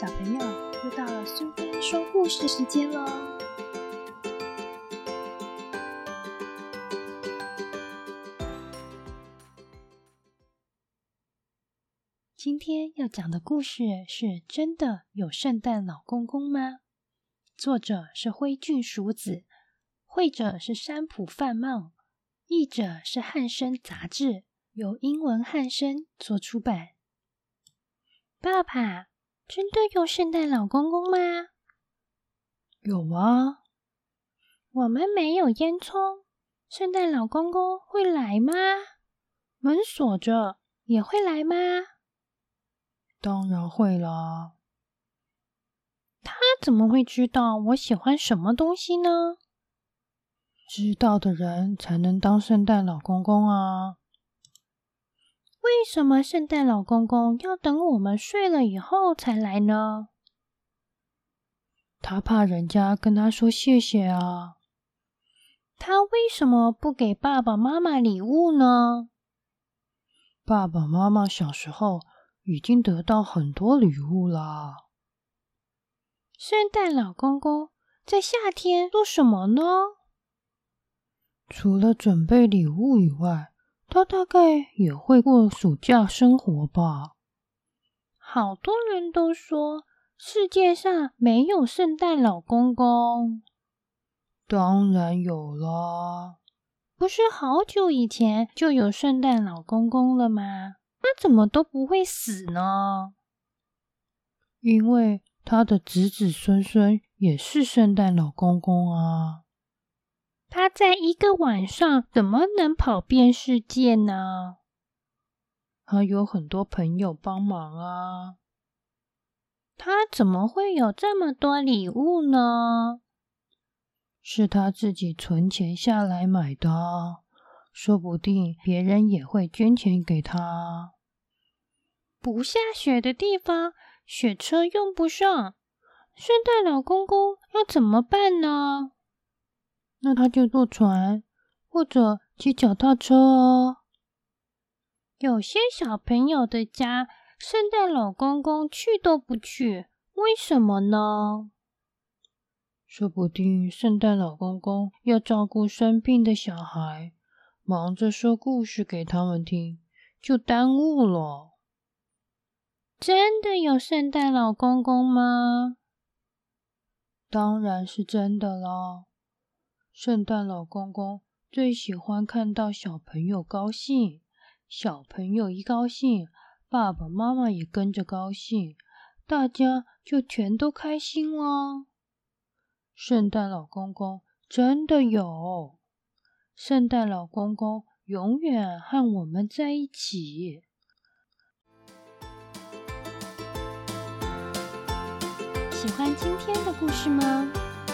小朋友，又到了苏菲说故事时间喽！今天要讲的故事是真的有圣诞老公公吗？作者是灰俊鼠子，绘者是山浦范茂，译者是汉生杂志，由英文汉生做出版。爸爸。真的有圣诞老公公吗？有啊。我们没有烟囱，圣诞老公公会来吗？门锁着，也会来吗？当然会啦。他怎么会知道我喜欢什么东西呢？知道的人才能当圣诞老公公啊。为什么圣诞老公公要等我们睡了以后才来呢？他怕人家跟他说谢谢啊。他为什么不给爸爸妈妈礼物呢？爸爸妈妈小时候已经得到很多礼物啦。圣诞老公公在夏天做什么呢？除了准备礼物以外。他大概也会过暑假生活吧。好多人都说世界上没有圣诞老公公。当然有啦，不是好久以前就有圣诞老公公了吗？他怎么都不会死呢？因为他的子子孙孙也是圣诞老公公啊。他在一个晚上怎么能跑遍世界呢？他有很多朋友帮忙啊。他怎么会有这么多礼物呢？是他自己存钱下来买的，说不定别人也会捐钱给他。不下雪的地方，雪车用不上，圣诞老公公要怎么办呢？那他就坐船或者骑脚踏车哦。有些小朋友的家，圣诞老公公去都不去，为什么呢？说不定圣诞老公公要照顾生病的小孩，忙着说故事给他们听，就耽误了。真的有圣诞老公公吗？当然是真的啦。圣诞老公公最喜欢看到小朋友高兴，小朋友一高兴，爸爸妈妈也跟着高兴，大家就全都开心了。圣诞老公公真的有，圣诞老公公永远和我们在一起。喜欢今天的故事吗？